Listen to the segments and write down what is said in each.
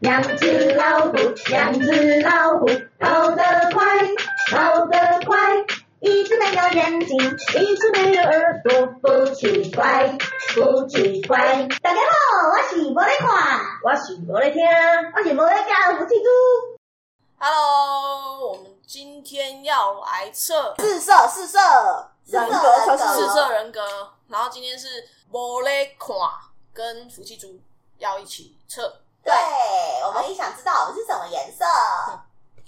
两只老虎，两只老虎，跑得快，跑得快。一只没有眼睛，一只没有耳朵，不奇怪，不奇怪。大家好，我是无咧看，我是无咧听，我是无咧教福气猪。Hello，我们今天要来测四色四色人格测试，四色人格。然后今天是无咧看跟福气猪要一起测。对，我们也想知道我们是什么颜色。嗯、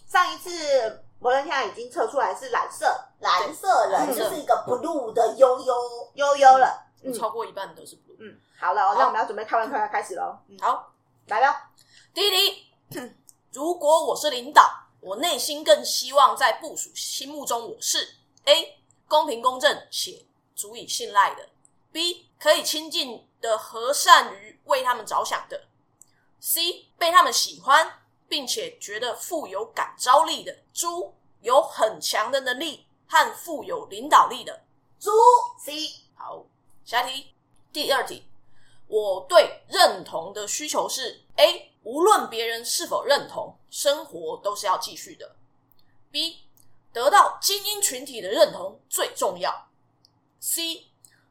上一次无咧看已经测出来是蓝色，蓝色了就是一个 blue 的悠悠悠悠了。嗯，超过一半都是 blue。嗯，好了，那我们要准备开完开开始喽。好，来吧，第一题。如果我是领导，我内心更希望在部署心目中我是 A 公平公正且足以信赖的，B 可以亲近的和善于为他们着想的，C 被他们喜欢并且觉得富有感召力的猪，有很强的能力和富有领导力的猪 C。好，下题，第二题，我对认同的需求是 A。无论别人是否认同，生活都是要继续的。B 得到精英群体的认同最重要。C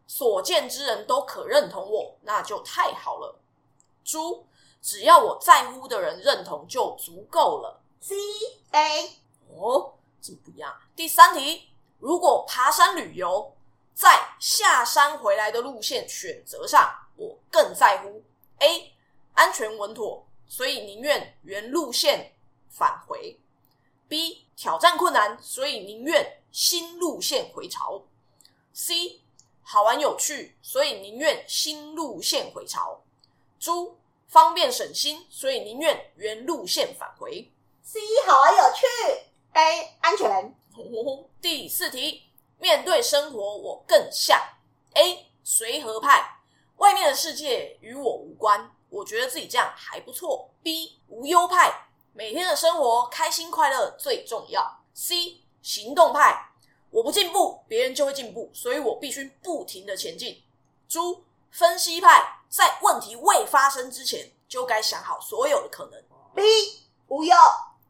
所见之人都可认同我，那就太好了。猪只要我在乎的人认同就足够了。C A 哦，这不一样。第三题，如果爬山旅游，在下山回来的路线选择上，我更在乎 A 安全稳妥。所以宁愿原路线返回。B 挑战困难，所以宁愿新路线回潮。C 好玩有趣，所以宁愿新路线回潮。猪方便省心，所以宁愿原路线返回。C 好玩有趣，A 安全。第四题，面对生活，我更像 A 随和派，外面的世界与我无关。我觉得自己这样还不错。B 无忧派，每天的生活开心快乐最重要。C 行动派，我不进步，别人就会进步，所以我必须不停的前进。猪分析派，在问题未发生之前就该想好所有的可能。B 无忧，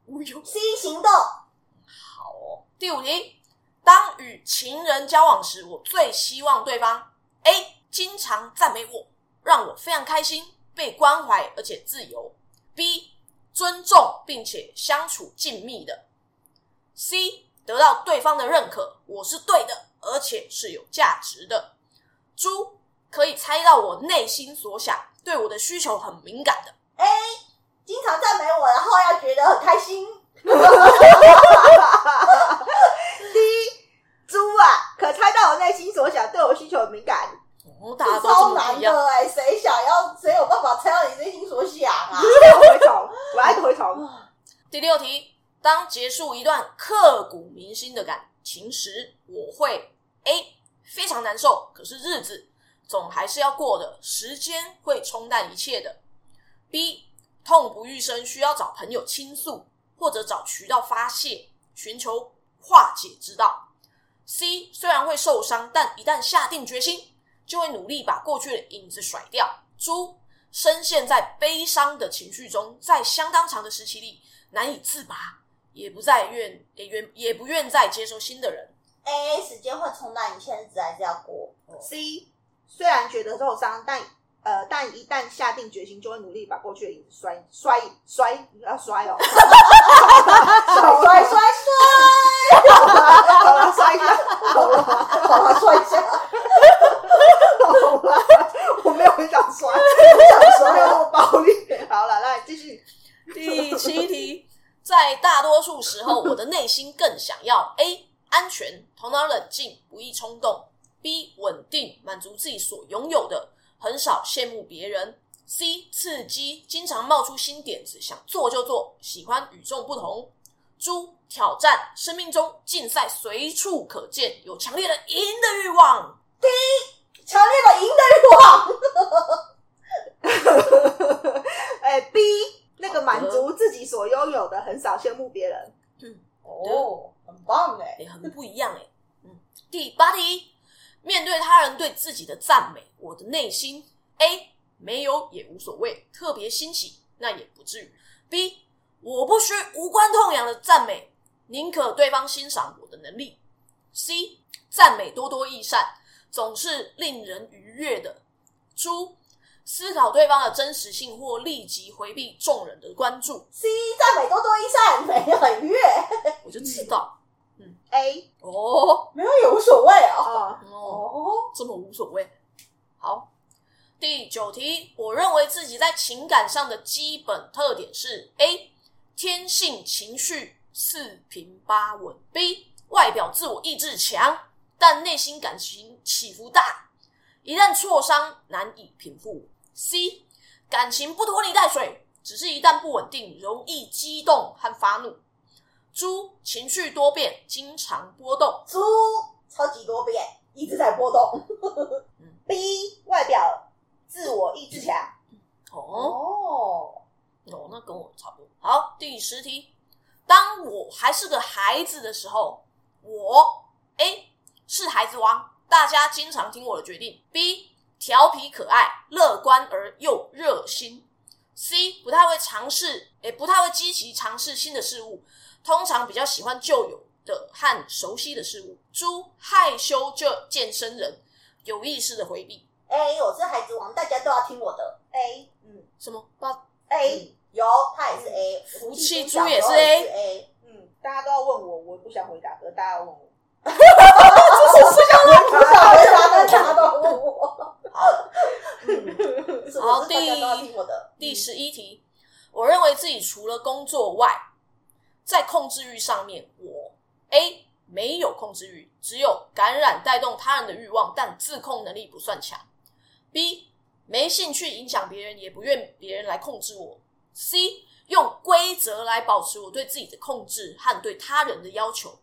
无忧。C 行动。好哦。第五题，当与情人交往时，我最希望对方 A 经常赞美我，让我非常开心。被关怀而且自由，B 尊重并且相处静谧的，C 得到对方的认可，我是对的，而且是有价值的。猪可以猜到我内心所想，对我的需求很敏感的。A 经常赞美我，然后要觉得很开心。D 猪啊，可猜到我内心所想，对我需求很敏感。哦、大家都超难的哎！谁想要？谁有办法猜到你内心所想啊？回头，我爱回头。第六题：当结束一段刻骨铭心的感情时，我会 A 非常难受，可是日子总还是要过的，时间会冲淡一切的。B 痛不欲生，需要找朋友倾诉，或者找渠道发泄，寻求化解之道。C 虽然会受伤，但一旦下定决心。就会努力把过去的影子甩掉。猪深陷在悲伤的情绪中，在相当长的时期里难以自拔，也不再愿也愿也不愿再接受新的人。A 时间会冲淡一切，日子还是要过。C 虽然觉得受伤，但呃，但一旦下定决心，就会努力把过去的影子摔摔摔，要摔哦，摔摔摔摔，好了，摔一下，好了，好了，摔一下。我没有很想摔，想摔没有那么暴力。好了，来继续。第七题，在大多数时候，我的内心更想要 A 安全，头脑冷静，不易冲动；B 稳定，满足自己所拥有的，很少羡慕别人；C 刺激，经常冒出新点子，想做就做，喜欢与众不同；猪挑战，生命中竞赛随处可见，有强烈的赢的欲望。D 强烈的赢的欲望，哎，B 那个满足自己所拥有的，很少羡慕别人。嗯，哦，很棒哎，也很不一样哎。嗯，第八题，面对他人对自己的赞美，我的内心 A 没有也无所谓，特别欣喜，那也不至于。B，我不需无关痛痒的赞美，宁可对方欣赏我的能力。C，赞美多多益善，总是令人愉悦的。猪，思考对方的真实性或立即回避众人的关注。C，赞美多多益善，没很愉悦。我就知道。嗯，A 哦，没有也无所谓哦。哦，哦这么无所谓。好。第九题，我认为自己在情感上的基本特点是：A. 天性情绪四平八稳；B. 外表自我意志强，但内心感情起伏大，一旦挫伤难以平复；C. 感情不拖泥带水，只是一旦不稳定，容易激动和发怒。猪情绪多变，经常波动。猪超级多变，一直在波动。B. 外表。自我意志强哦哦，哦，那跟我差不多。好，第十题，当我还是个孩子的时候，我 A 是孩子王，大家经常听我的决定。B 调皮可爱，乐观而又热心。C 不太会尝试，也不太会积极尝试新的事物，通常比较喜欢旧有的和熟悉的事物。猪害羞就健身人，有意识的回避。A，我是孩子王，大家都要听我的。A，嗯，什么？八 A、嗯、有，他也是 A，福气猪也是 A。A，嗯，大家都要问我，我不想回答，可是大家要问我。这是不想问，不想回答，大家都问我。好，好，第第十一题，我认为自己除了工作外，在控制欲上面，我 A 没有控制欲，只有感染带动他人的欲望，但自控能力不算强。B 没兴趣影响别人，也不愿别人来控制我。C 用规则来保持我对自己的控制和对他人的要求。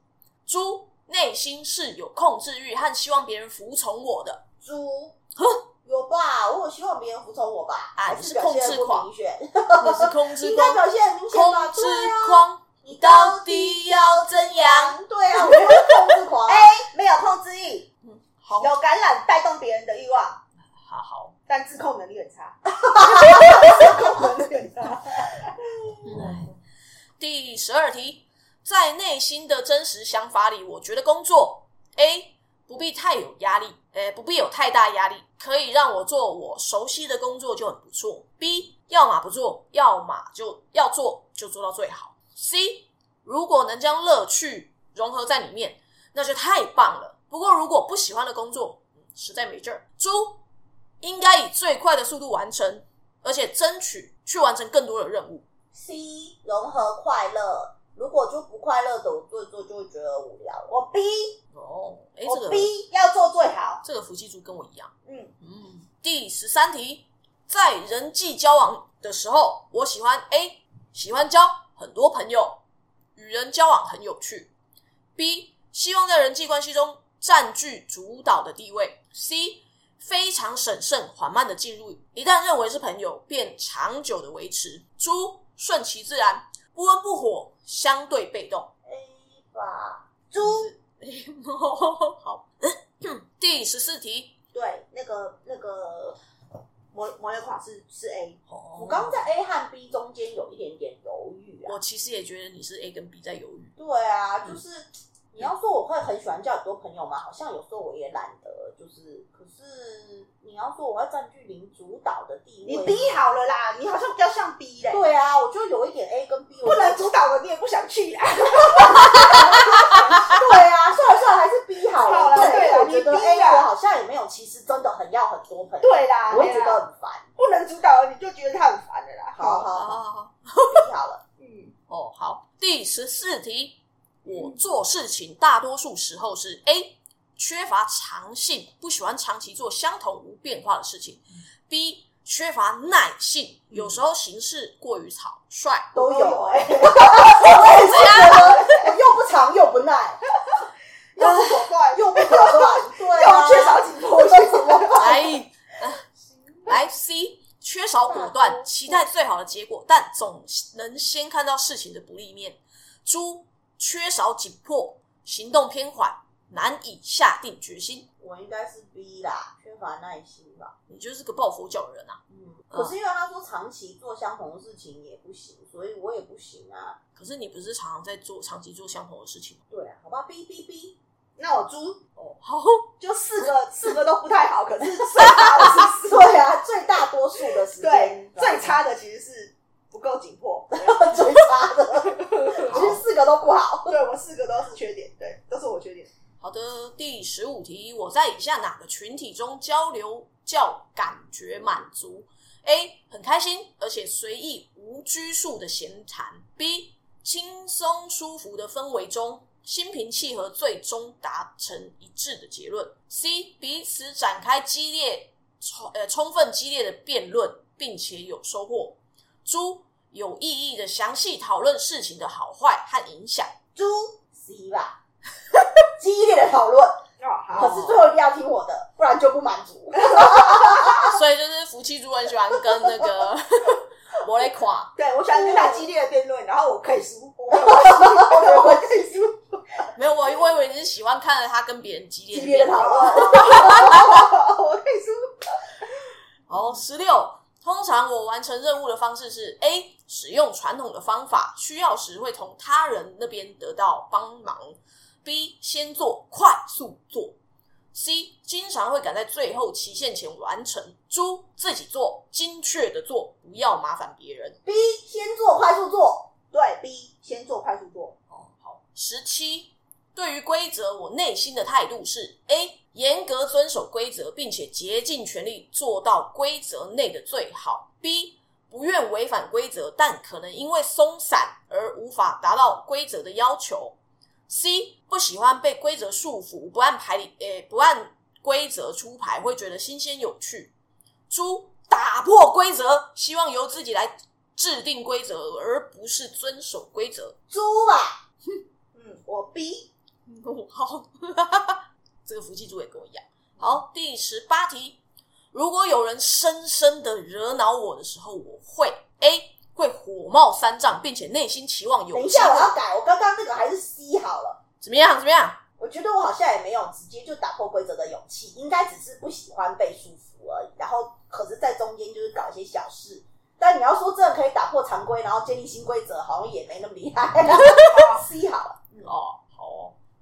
猪内心是有控制欲和希望别人服从我的。猪有吧？我有希望别人服从我吧？啊，你是控制狂，你是控制狂，应该表现很明显吧？控制狂，你到底要怎样？对啊，我是控制狂。A 没有控制欲，嗯，好，有感染带动别人的欲望。好好，但自控能力很差。自控能力很差。第十二题，在内心的真实想法里，我觉得工作 A 不必太有压力，呃，不必有太大压力，可以让我做我熟悉的工作就很不错。B 要么不做，要么就要做，就做到最好。C 如果能将乐趣融合在里面，那就太棒了。不过如果不喜欢的工作，实在没劲儿。猪。应该以最快的速度完成，而且争取去完成更多的任务。C 融合快乐，如果就不快乐的，我做一做就会觉得无聊。我 B 哦，诶我 B、这个 B、要做最好。这个福气猪跟我一样。嗯嗯。第十三题，在人际交往的时候，我喜欢 A 喜欢交很多朋友，与人交往很有趣。B 希望在人际关系中占据主导的地位。C 非常审慎、缓慢的进入，一旦认为是朋友，便长久的维持。猪顺其自然，不温不火，相对被动。A 吧，猪。好，第十四题，对，那个那个摩摩雷垮是是 A。哦，我刚刚在 A 和 B 中间有一点点犹豫啊。我其实也觉得你是 A 跟 B 在犹豫。对啊，就是。嗯你要说我会很喜欢交很多朋友吗？好像有时候我也懒得，就是。可是你要说我要占据零主导的地位，你 B 好了啦，你好像比较像 B 嘞。对啊，我就有一点 A 跟 B，不能主导的你也不想去啊。对啊，算了算了，还是 B 好了。对，对我觉得 A 我好像也没有，其实真的很要很多朋友。对啦，我会觉得很烦。不能主导的你就觉得他很烦的啦。好好好好好了。嗯，哦好，第十四题。我做事情大多数时候是 A 缺乏长性，不喜欢长期做相同无变化的事情。B 缺乏耐性，有时候行事过于草率。都有哎、欸，我这样，又不长又不耐，又不果断又不果断，对、啊，又缺少紧迫性。来，来 C 缺少果断，期待最好的结果，但总能先看到事情的不利面。猪。缺少紧迫，行动偏缓，难以下定决心。我应该是 B 啦，缺乏耐心吧。你就是个抱佛脚的人啊。嗯，可是因为他说长期做相同的事情也不行，所以我也不行啊。可是你不是常常在做长期做相同的事情吗？对啊，好吧，B B B。那我猪哦，好，就四个四个都不太好，可是最差的是 对啊，最大多数的时间，对，最差的其实是不够紧迫，最差的其实四个都不好，对，我四个都是缺点，对，都是我缺点。好的，第十五题，我在以下哪个群体中交流较感觉满足？A. 很开心而且随意无拘束的闲谈；B. 轻松舒服的氛围中。心平气和，最终达成一致的结论。C 彼此展开激烈、充呃充分激烈的辩论，并且有收获。猪有意义的详细讨论事情的好坏和影响。猪 C 吧，激烈的讨论，可是最后一定要听我的，不然就不满足。所以就是夫妻猪很喜欢跟那个 我来垮，对我喜欢跟他激烈的辩论，然后我可以输，我可以输。没有我，我以为你是喜欢看着他跟别人激烈激烈的讨论。我可以说。好，十六。通常我完成任务的方式是：A. 使用传统的方法，需要时会从他人那边得到帮忙；B. 先做，快速做；C. 经常会赶在最后期限前完成。猪自己做，精确的做，不要麻烦别人。B. 先做，快速做。对，B. 先做，快速做。十七。对于规则，我内心的态度是：A. 严格遵守规则，并且竭尽全力做到规则内的最好；B. 不愿违反规则，但可能因为松散而无法达到规则的要求；C. 不喜欢被规则束缚，不按牌理，诶，不按规则出牌会觉得新鲜有趣。猪打破规则，希望由自己来制定规则，而不是遵守规则。猪吧，嗯，我 B。好，这个福气猪也跟我一样。好，第十八题，如果有人深深的惹恼我的时候，我会 A 会火冒三丈，并且内心期望有。等一下，我要改，我刚刚那个还是 C 好了。怎么样？怎么样？我觉得我好像也没有直接就打破规则的勇气，应该只是不喜欢被束缚而已。然后，可是在中间就是搞一些小事。但你要说真的可以打破常规，然后建立新规则，好像也没那么厉害。C 好了。嗯、哦。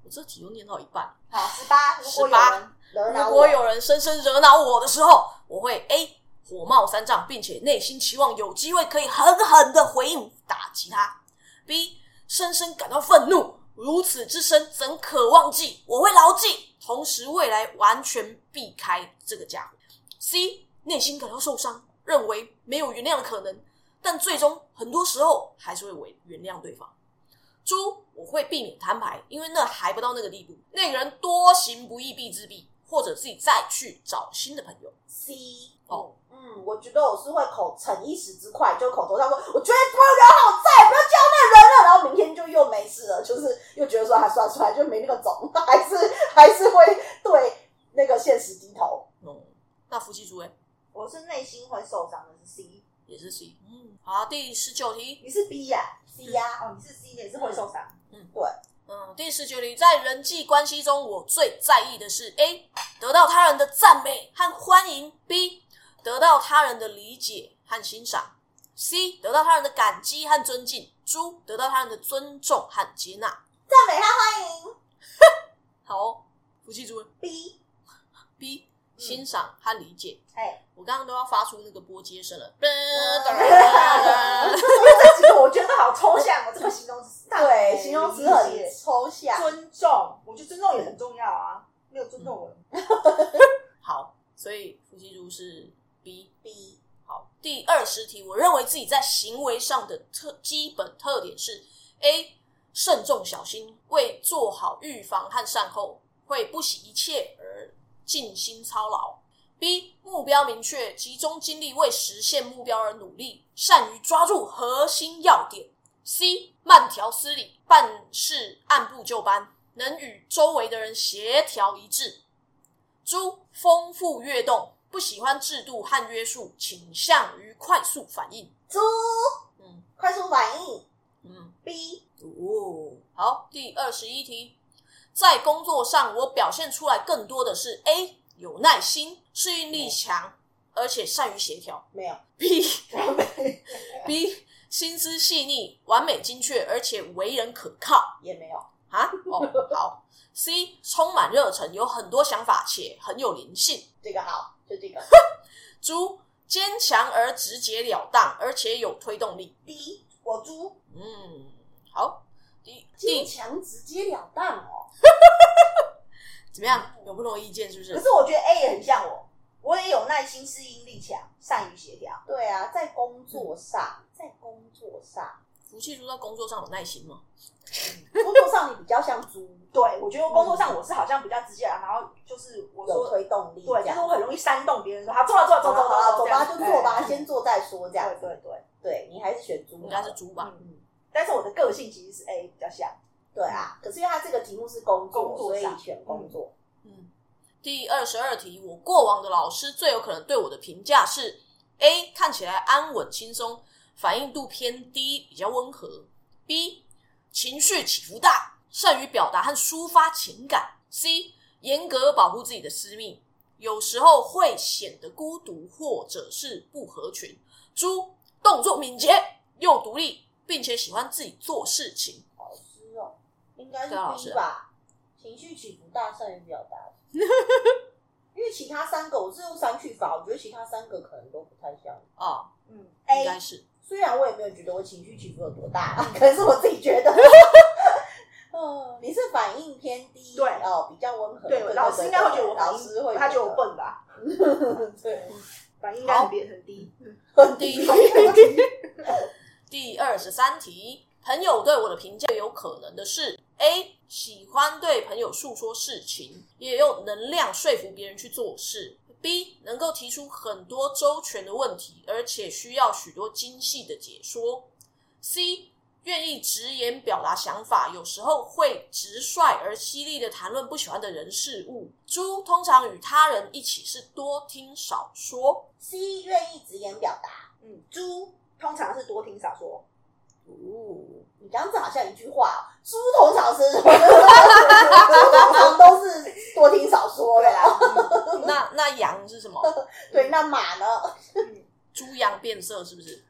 我这题又念到一半，好，十八，十八。如果有人深深惹恼我的时候，我会 A 火冒三丈，并且内心期望有机会可以狠狠的回应打击他；B 深深感到愤怒，如此之深怎可忘记？我会牢记，同时未来完全避开这个家伙；C 内心感到受伤，认为没有原谅的可能，但最终很多时候还是会为原谅对方。猪，我会避免摊牌，因为那还不到那个地步。那个人多行不义必自毙，或者自己再去找新的朋友。C 哦，嗯，我觉得我是会口逞一时之快，就口头上说，我觉得不要聊好，再也不要叫那人了，然后明天就又没事了，就是又觉得说还算出来就没那个种，还是还是会对那个现实低头。嗯，那夫妻猪诶，我是内心会受伤的，是 C，也是 C。嗯，好，第十九题，你是 B 呀、啊？C 呀，哦，你是 C，也是会受伤。嗯，对，嗯，第十九题，在人际关系中，我最在意的是 A 得到他人的赞美和欢迎，B 得到他人的理解和欣赏，C 得到他人的感激和尊敬，猪得到他人的尊重和接纳。赞美和欢迎，好、哦，福气猪 B B 欣赏和理解。哎、嗯，我刚刚都要发出那个波接声了。我觉得好抽象哦，这个形容词。对，形容词很抽象。尊重，我觉得尊重也很重要啊。没有尊重我。好，所以福气猪是 B B。好，第二十题，我认为自己在行为上的特基本特点是：A. 慎重小心，为做好预防和善后，会不惜一切而尽心操劳。B 目标明确，集中精力为实现目标而努力，善于抓住核心要点。C 慢条斯理，办事按部就班，能与周围的人协调一致。猪丰富跃动，不喜欢制度和约束，倾向于快速反应。猪，嗯，快速反应。嗯，B 哦，好，第二十一题。在工作上，我表现出来更多的是 A 有耐心、适应力强，而且善于协调。没有 B B 心思细腻、完美精确，而且为人可靠。也没有啊？哦，好。C 充满热忱，有很多想法且很有灵性。这个好，就这个。猪坚强而直截了当，而且有推动力。B 我猪。嗯，好。坚强直截了当哦。怎么样？有不同意见是不是？可是我觉得 A 也很像我，我也有耐心、适应力强、善于协调。对啊，在工作上，在工作上，福气猪在工作上有耐心吗？工作上你比较像猪，对，我觉得工作上我是好像比较直接，然后就是我有推动力，对，就是我很容易煽动别人说，好，做了做了，走走走走吧，就做吧，先做再说，这样，对对对，对你还是选猪，应该是猪吧，嗯，但是我的个性其实是 A 比较像，对啊，可是因为它这个题目是工作，所以选工作，嗯，第二十二题，我过往的老师最有可能对我的评价是 A 看起来安稳轻松，反应度偏低，比较温和，B。情绪起伏大，善于表达和抒发情感。C 严格保护自己的私密，有时候会显得孤独或者是不合群。猪动作敏捷又独立，并且喜欢自己做事情。老师哦，应该是 B 吧？情绪起伏大，善于表达。因为其他三个我是用删去法，我觉得其他三个可能都不太像啊。嗯，应该是。虽然我也没有觉得我情绪起伏有多大，可能是我自己觉得。嗯，你是反应偏低，对哦，比较温和。对，老师应该会觉得我老师会，他觉得我笨吧？对，反应应该很低，很低，很低。第二十三题，朋友对我的评价有可能的是：A 喜欢对朋友诉说事情，也有能量说服别人去做事。B 能够提出很多周全的问题，而且需要许多精细的解说。C 愿意直言表达想法，有时候会直率而犀利的谈论不喜欢的人事物。猪通常与他人一起是多听少说。C 愿意直言表达。嗯，猪通常是多听少说。哦，你刚刚这好像一句话，猪通常是什么？通常都是多听少说的啦。那那羊是什么？对，那马呢？猪羊变色是不是？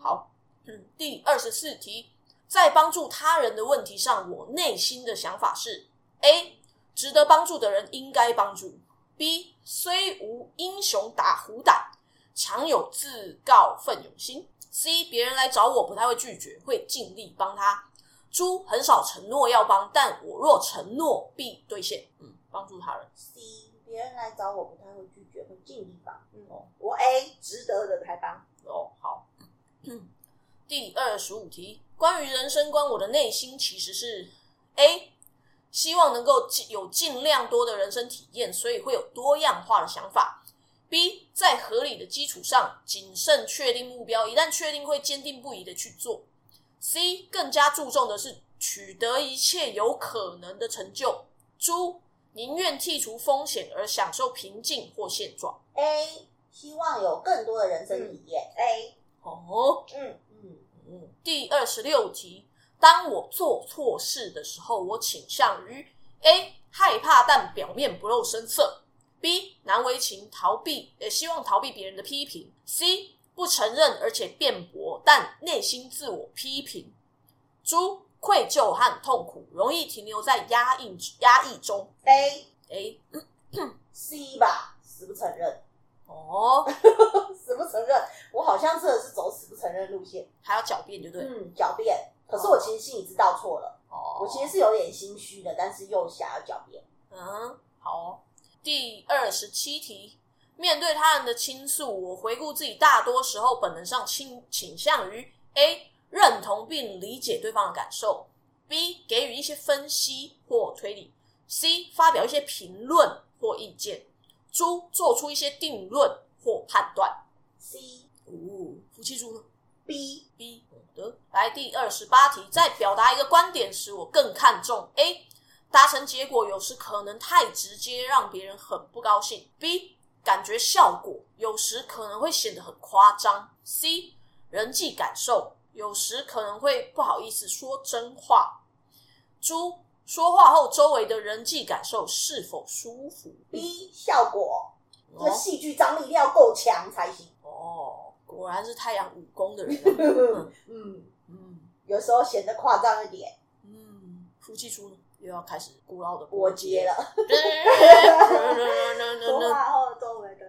好，嗯，第二十四题，在帮助他人的问题上，我内心的想法是：A，值得帮助的人应该帮助；B，虽无英雄打虎胆，常有自告奋勇心。C 别人来找我不太会拒绝，会尽力帮他。猪很少承诺要帮，但我若承诺必兑现。嗯，帮助他人。C 别人来找我不太会拒绝，会尽力帮。嗯，哦我 A 值得的才帮。哦，好。嗯，第二十五题，关于人生观，我的内心其实是 A，希望能够有尽量多的人生体验，所以会有多样化的想法。B 在合理的基础上谨慎确定目标，一旦确定会坚定不移的去做。C 更加注重的是取得一切有可能的成就。猪宁愿剔除风险而享受平静或现状。A 希望有更多的人生体验。嗯、A 哦，嗯嗯嗯。第二十六题，当我做错事的时候，我倾向于 A 害怕但表面不露声色。B 难为情，逃避，也希望逃避别人的批评。C 不承认，而且辩驳，但内心自我批评。猪愧疚和痛苦，容易停留在压抑压抑中。A A C 吧，死不承认。哦，死不承认，我好像真的是走死不承认路线，还要狡辩，对不对？嗯，狡辩。可是我其实心里知道错了。哦，我其实是有点心虚的，但是又想要狡辩。嗯，好。第二十七题，面对他人的倾诉，我回顾自己，大多时候本能上倾倾向于 A 认同并理解对方的感受，B 给予一些分析或推理，C 发表一些评论或意见，猪做出一些定论或判断。C 哦，夫妻猪呢？B B 好的，来第二十八题，在表达一个观点时，我更看重 A。达成结果有时可能太直接，让别人很不高兴。B 感觉效果有时可能会显得很夸张。C 人际感受有时可能会不好意思说真话。猪说话后周围的人际感受是否舒服？B 效果，哦这戏剧张力一定要够强才行。哦，果然是太阳武功的人、嗯，嗯有时候显得夸张一点。嗯，夫妻猪呢又要开始古老的过节了。说。话后周围的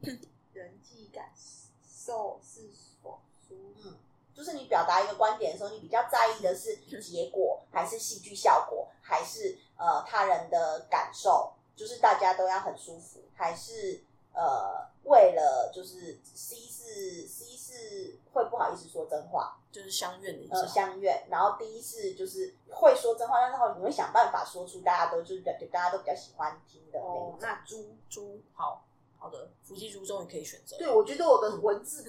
人人际感受是否舒服？就是你表达一个观点的时候，你比较在意的是结果，还是戏剧效果，还是呃他人的感受？就是大家都要很舒服，还是呃为了就是 C 是 C 是会不好意思说真话，就是相怨的意呃思。相怨。然后第一是就是会说真话，但是后你会想办法说出大家都就是大家都比较喜欢听的那种。哦那猪猪好好的，伏羲猪终于可以选择。对，我觉得我的文字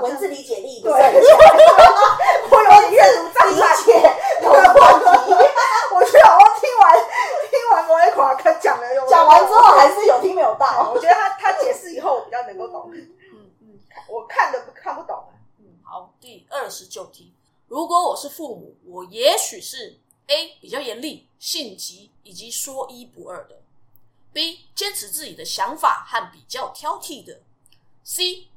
文字理解力对 我有点阅读障理碍。解有问题。我觉得我听完听完摩耶垮跟讲了有讲完之后还是有听没有到。我觉得他他解释以后我比较能够懂。嗯嗯，我看的看不懂。嗯，好，第二十九题，如果我是父母，我也许是 A 比较严厉、性急以及说一不二的。；B 坚持自己的想法和比较挑剔的。；C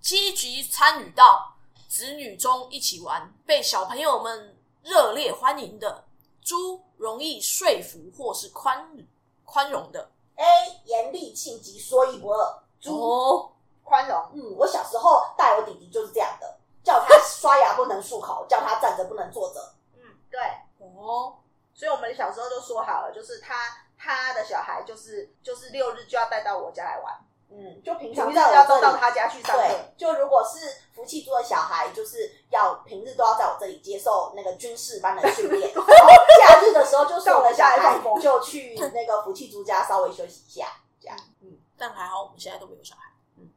积极参与到子女中一起玩，被小朋友们热烈欢迎的；猪容易说服或是宽宽容的。A 严厉性急，说一不二。猪，哦，宽容。嗯，我小时候带我弟弟就是这样的，叫他刷牙不能漱口，叫他站着不能坐着。嗯，对。哦，所以我们小时候就说好了，就是他他的小孩就是就是六日就要带到我家来玩，嗯，就平平常日要都在我这里。到他家去上课。对，就如果是福气猪的小孩，就是要平日都要在我这里接受那个军事班的训练，然后假日的时候就送我的小孩 就去那个福气猪家稍微休息一下，这样。嗯，但还好我们现在都没有小孩。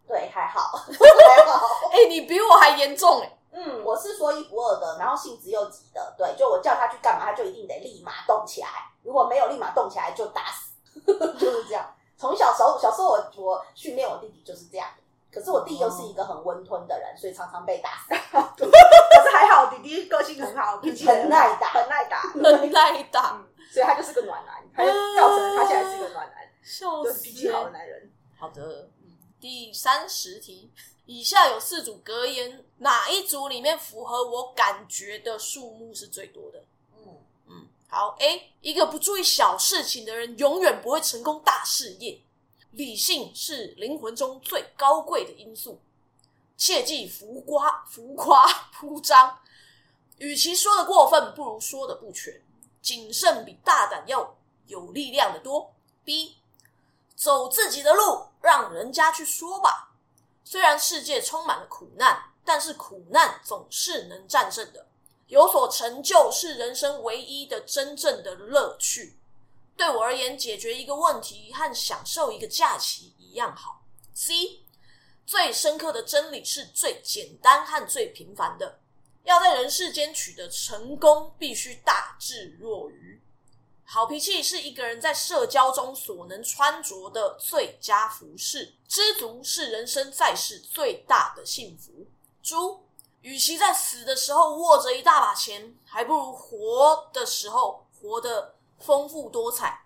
对，还好，还好。哎、你比我还严重哎、嗯，我是说一不二的，然后性子又急的，对，就我叫他去干嘛，他就一定得立马动起来，如果没有立马动起来就打死，就是这样。从小时候，小时候我我训练我弟弟就是这样，可是我弟又是一个很温吞的人，所以常常被打死，可是还好，弟弟个性很好，脾气很耐打很耐打，很耐打，嗯，所以他就是个暖男，他就造成了他现在是一个暖男，笑死！就是脾气好的男人。好的，第三十题，以下有四组格言，哪一组里面符合我感觉的数目是最多的？嗯，嗯，好，A，一个不注意小事情的人，永远不会成功大事业。理性是灵魂中最高贵的因素，切忌浮夸、浮夸铺张。与其说的过分，不如说的不全。谨慎比大胆要有力量的多。B，走自己的路，让人家去说吧。虽然世界充满了苦难，但是苦难总是能战胜的。有所成就是人生唯一的真正的乐趣。对我而言，解决一个问题和享受一个假期一样好。C，最深刻的真理是最简单和最平凡的。要在人世间取得成功，必须大智若愚。好脾气是一个人在社交中所能穿着的最佳服饰。知足是人生在世最大的幸福。猪，与其在死的时候握着一大把钱，还不如活的时候活得丰富多彩。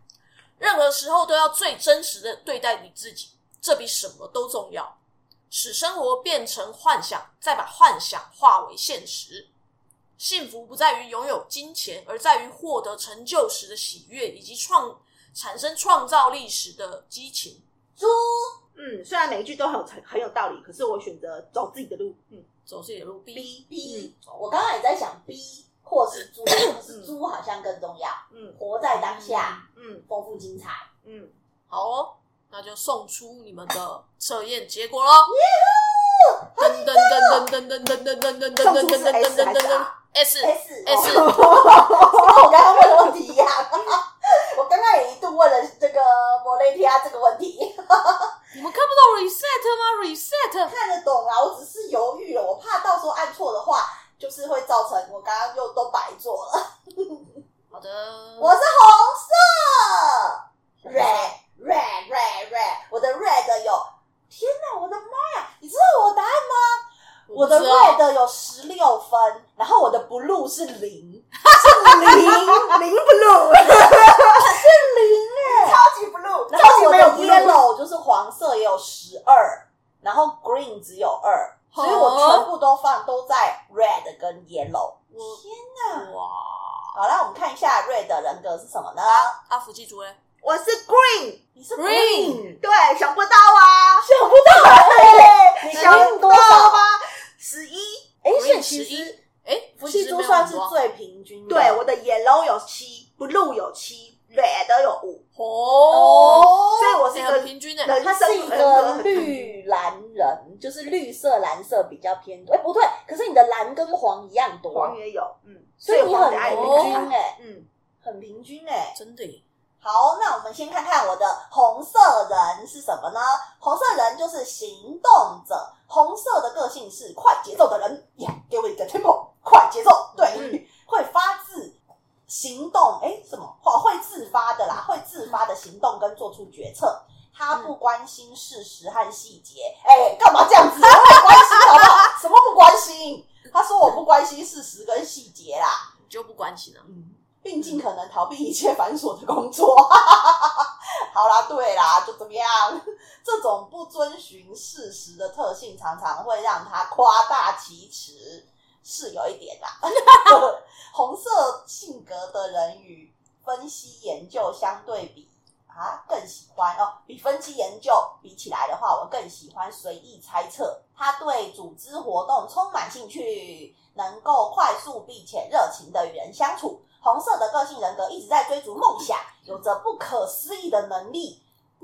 任何时候都要最真实的对待你自己，这比什么都重要。使生活变成幻想，再把幻想化为现实。幸福不在于拥有金钱，而在于获得成就时的喜悦，以及创产生创造力时的激情。猪，嗯，虽然每一句都很有很有道理，可是我选择走自己的路。嗯走自己的路。B B B，、我刚刚也在想 B 或是猪，可是猪好像更重要。嗯活在当下，嗯丰富精彩。嗯，好哦，那就送出你们的测验结果喽！噔噔噔噔噔噔噔噔噔噔噔噔噔噔噔噔 S S S，我刚刚问的问题一样。我刚刚也一度问了这个摩雷提亚这个问题，你们看不懂 reset 吗？reset 看得懂啊，我只是犹豫了，我怕到时候按错的话，就是会造成我刚刚又都白做了。好的，我是红色，red red red red，我的 red 有，天哪，我的妈呀！你知道我的答案吗？我的 red 有十六分，然后我的 blue 是零，是零零 blue，是零哎，超级 blue，然后我的 yellow 就是黄色也有十二，然后 green 只有二，所以我全部都放都在 red 跟 yellow。天哪！哇，好，那我们看一下 red 的人格是什么呢？阿福记住嘞，我是 green，你是 Green 对，想不到啊，想不到哎，你你想不到。想多少？吗？十一，哎，所以 Green 其实哎，福气猪算是最平均的。对，我的 yellow 有七，blue 有七，red 有五，哦，所以我是一你个平均的，人他是一个绿蓝人，就是绿色蓝色比较偏多。哎，不对，可是你的蓝跟黄一样多，黄也有，嗯，所以你很爱平哦均哎，嗯，很平均哎。真的耶，好，那我们先看看我的红色人是什么呢？红色人就是行动者，红色的个性是快节奏的人，耶、给我一个 tempo，快节奏，对，嗯 会发自行动，哎，什么？哦，会自发的啦，会自发的行动跟做出决策。他不关心事实和细节，哎，干嘛这样子？我很关心，好不好？什么不关心？他说我不关心事实跟细节啦。就不关心了。嗯，并尽可能逃避一切繁琐的工作。好啦，对啦，就怎么样？这种不遵循事实的特性，常常会让他夸大其词，是有一点啦。红色性格的人与分析研究相对比啊，更喜欢哦。比分析研究比起来的话，我更喜欢随意猜测。他对组织活动充满兴趣，能够快速并且热情的与人相处。红色的个性人格一直在追逐梦想，有着不可思议的能力，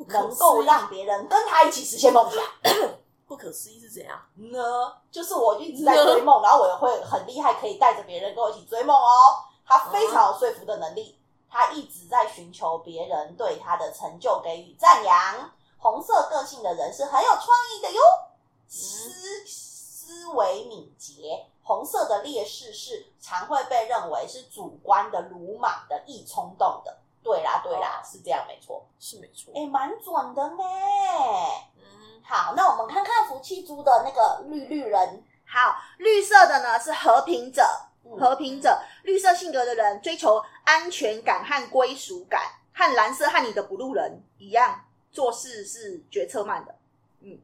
能够让别人跟他一起实现梦想。不可思议是怎样？呢，就是我一直在追梦，然后我也会很厉害，可以带着别人跟我一起追梦哦。他非常有说服的能力，他一直在寻求别人对他的成就给予赞扬。红色个性的人是很有创意的哟，思思维敏捷。红色的劣势是常会被认为是主观的、鲁莽的、易冲动的。对啦，对啦，是这样，没错，是没错。哎，蛮准的呢。嗯，好，那我们看看福气猪的那个绿绿人。好，绿色的呢是和平者，嗯和平者，绿色性格的人追求安全感和归属感，和蓝色和你的 blue 人一样，做事是决策慢的。嗯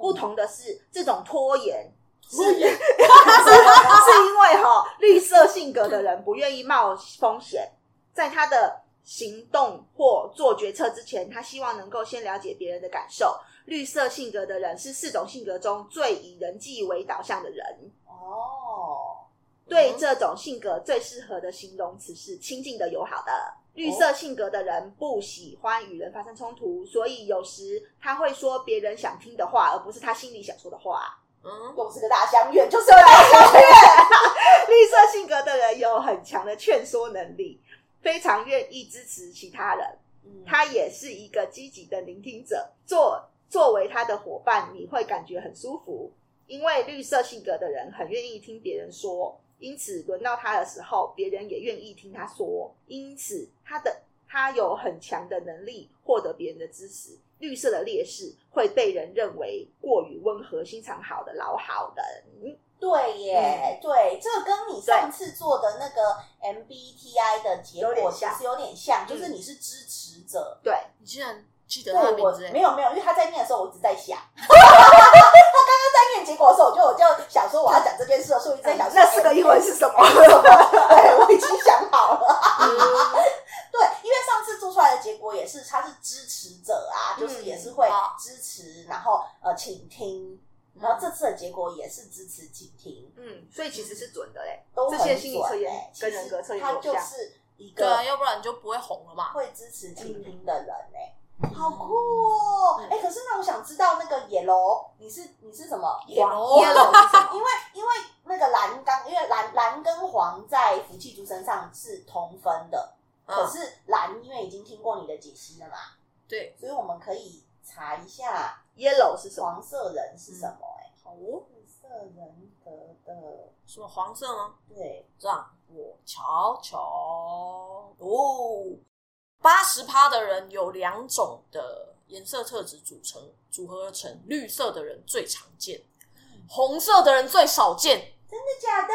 不同的是，这种拖延是是是因为哈、哦，绿色性格的人不愿意冒风险，在他的行动或做决策之前，他希望能够先了解别人的感受。绿色性格的人是四种性格中最以人际为导向的人。哦，对这种性格最适合的形容词是亲近的、友好的。绿色性格的人不喜欢与人发生冲突，所以有时他会说别人想听的话，而不是他心里想说的话。嗯，又是个大相怨，就是个大相怨。绿色性格的人有很强的劝说能力，非常愿意支持其他人。嗯他也是一个积极的聆听者，作作为他的伙伴，你会感觉很舒服，因为绿色性格的人很愿意听别人说，因此轮到他的时候，别人也愿意听他说，因此他的他有很强的能力获得别人的支持。绿色的劣势会被人认为过于温和、心肠好的老好人。对耶，对，这个跟你上次做的那个 MBTI 的结果其实有点像，嗯就是你是支持者。对，你竟然记得我他的名字？没有没有，因为他在念的时候，我一直在想。他刚刚在念结果的时候，我就我就想说我要讲这件事的时候，一直在想说 那四个英文是什么？对，我已经想好了。嗯 对，因为上次做出来的结果也是，他是支持者啊，嗯就是也是会支持，然后呃倾听，然后这次的结果也是支持倾听，嗯，所以其实是准的嘞。都很这些心理测验准欸跟人格测验他有像就是一对啊，个要不然你就不会红了嘛。会支持倾听的人哎、嗯好酷哦！嗯哎、可是那我想知道那个 yellow，你是你是什么 Yellow？因为因为那个蓝刚，因为蓝蓝跟黄在福气猪身上是同分的，可嗯，是蓝因为已经听过你的解析了嘛，对，所以我们可以查一下 Yellow 是什么？黄色人是什么、欸？好哦。绿色人格的什么黄色吗？对，让我瞧瞧哦，八十趴的人有两种的颜色特质组成组合而成，绿色的人最常见，红色的人最少见。真的假的？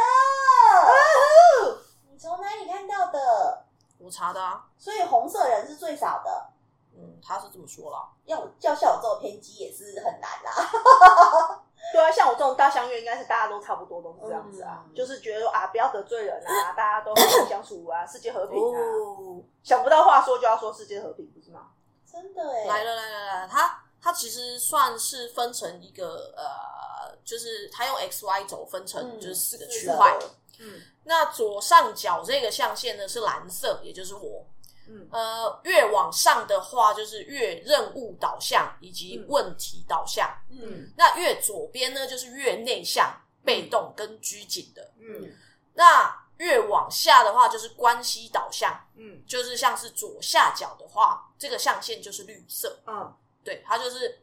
你从哪里看到的？我查的啊。所以红色人是最少的。嗯，他是这么说啦。要叫像我这种偏激也是很难啦。对啊，像我这种大乡月，应该是大家都差不多都是这样子啊，嗯、就是觉得啊，不要得罪人啊，大家都和平相处啊，世界和平啊。哦、想不到话说就要说世界和平，不是吗？真的哎，来了来了来了，他他其实算是分成一个呃，就是他用 X Y 轴分成就是四个区块。嗯，那左上角这个象限呢是蓝色，也就是我。嗯，呃，越往上的话，就是越任务导向以及问题导向。嗯，那越左边呢，就是越内向、被动跟拘谨的。嗯，那越往下的话，就是关系导向。嗯，就是像是左下角的话，这个象限就是绿色。嗯，对，它就是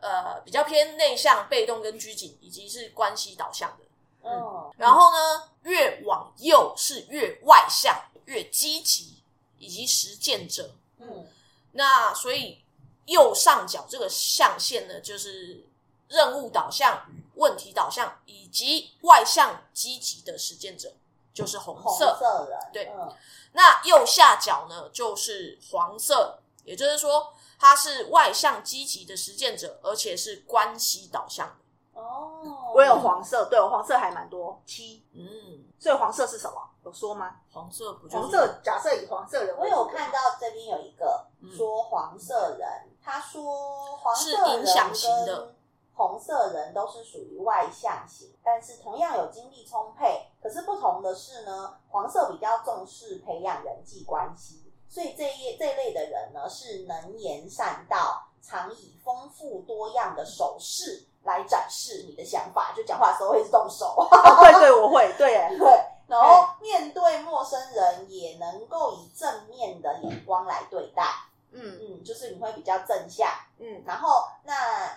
呃比较偏内向、被动跟拘谨，以及是关系导向的。嗯，然后呢，越往右是越外向、越积极。以及实践者，嗯，那所以右上角这个象限呢，就是任务导向问题导向，以及外向积极的实践者，就是红色。红色人，对。嗯、那右下角呢，就是黄色，也就是说，它是外向积极的实践者，而且是关系导向的。哦，我有黄色，对我黄色还蛮多，七。嗯，所以黄色是什么？有说吗？黄色不就是黄色？假设以黄色人，我有看到这边有一个说黄色人，嗯、他说黄色人跟红色人都是属于外向型，但是同样有精力充沛。可是不同的是呢，黄色比较重视培养人际关系，所以这一这一类的人呢是能言善道，常以丰富多样的手势来展示你的想法，就讲话的时候会是动手。哦、对对，我会对对。然后面对陌生人也能够以正面的眼光来对待，嗯嗯，就是你会比较正向，嗯。然后那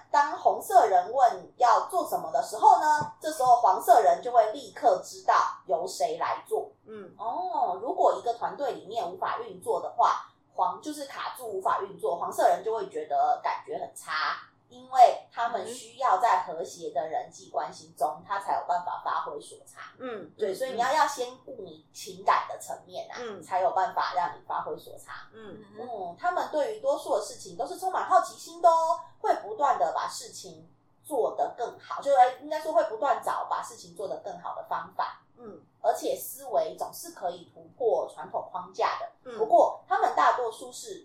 当红色人问要做什么的时候呢，这时候黄色人就会立刻知道由谁来做，嗯哦。如果一个团队里面无法运作的话，黄就是卡住无法运作，黄色人就会觉得感觉很差。因为他们需要在和谐的人际关系中，他才有办法发挥所长。嗯，对，所以你要要先顾你情感的层面啊，嗯，才有办法让你发挥所长。嗯嗯，他们对于多数的事情都是充满好奇心的哦，会不断的把事情做得更好，就哎应该说会不断找把事情做得更好的方法。嗯，而且思维总是可以突破传统框架的。嗯，不过他们大多数是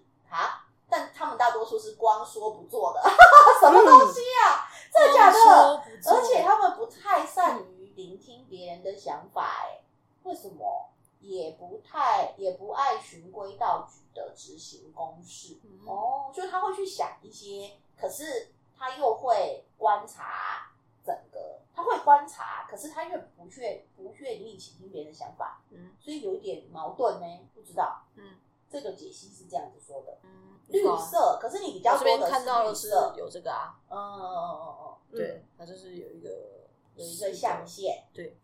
他们大多数是光说不做的，什么东西啊？嗯、真的假的？而且他们不太善于聆听别人的想法，哎，为什么？也不太也不爱循规蹈矩的执行公事。嗯、哦，就是他会去想一些，可是他又会观察整个，他会观察，可是他又不愿不愿意倾听别人的想法，嗯，所以有一点矛盾呢，不知道，嗯，这个解析是这样子说的，嗯。绿色，可是你比较多的看到的是有这个啊，嗯嗯嗯嗯嗯，对，它就是有一个有一个象限，对。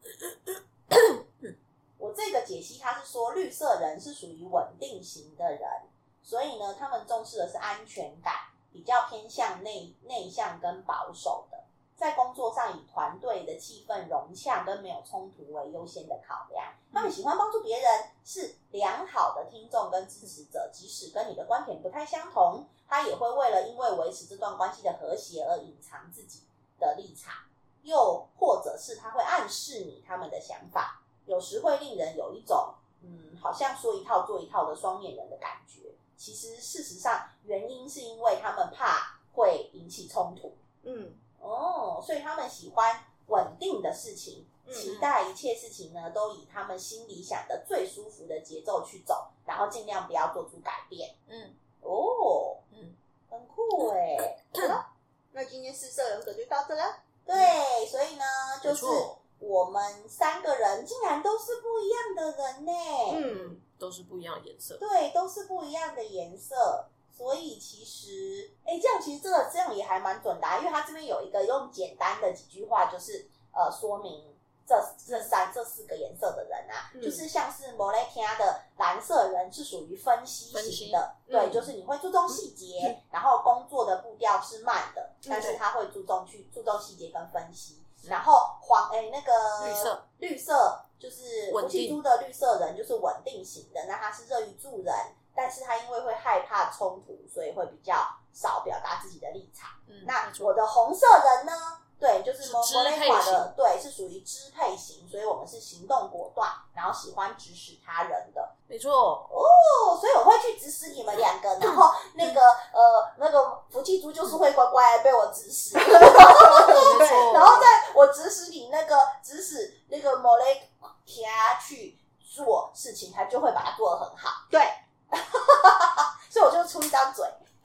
我这个解析，它是说绿色人是属于稳定型的人，所以呢，他们重视的是安全感，比较偏向内内向跟保守的。在工作上，以团队的气氛融洽跟没有冲突为优先的考量。他们喜欢帮助别人，是良好的听众跟支持者。即使跟你的观点不太相同，他也会为了因为维持这段关系的和谐而隐藏自己的立场，又或者是他会暗示你他们的想法。有时会令人有一种嗯，好像说一套做一套的双面人的感觉。其实事实上，原因是因为他们怕会引起冲突。嗯。哦，所以他们喜欢稳定的事情，期待一切事情呢都以他们心里想的最舒服的节奏去走，然后尽量不要做出改变。嗯，哦，嗯，很酷哎。好了，那今天四色人格就到这了。对，所以呢，就是我们三个人竟然都是不一样的人呢。嗯，都是不一样的颜色。对，都是不一样的颜色。所以其实，哎，这样其实这个这样也还蛮准的，因为它这边有一个用简单的几句话，就是呃说明这这三这四个颜色的人啊，嗯、就是像是莫雷提亚的蓝色人是属于分析型的，析对，嗯、就是你会注重细节，嗯、然后工作的步调是慢的，但是他会注重去注重细节跟分析。然后黄哎那个绿色。绿色就是稳定。福气猪的绿色人就是稳定型的，那他是乐于助人，但是他因为会害怕冲突，所以会比较少表达自己的立场。嗯，那我的红色人呢？对，就是是摩支配摩雷卡的，对，是属于支配型，所以我们是行动果断，然后喜欢指使他人的。没错，哦，所以我会去指使你们两个，然后那个呃那个福气猪就是会乖乖被我指使，然后在我指使你那个指使那个摩雷卡去做事情，他就会把它做得很好。对，所以我就出一张嘴。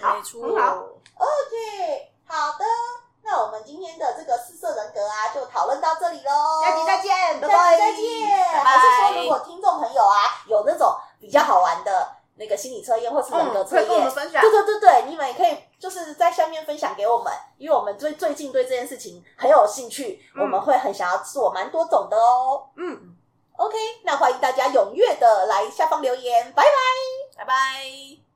好没错，很好 OK，好的，那我们今天的这个四色人格啊，就讨论到这里喽。下期再见，拜拜，再见。拜拜还是说，如果听众朋友啊有那种比较好玩的那个心理测验或是人格测嗯可以跟我验，们分享对对对对，你们也可以就是在下面分享给我们，因为我们最最近对这件事情很有兴趣，嗯我们会很想要做蛮多种的哦。嗯。OK，那欢迎大家踊跃的来下方留言，拜拜。拜拜。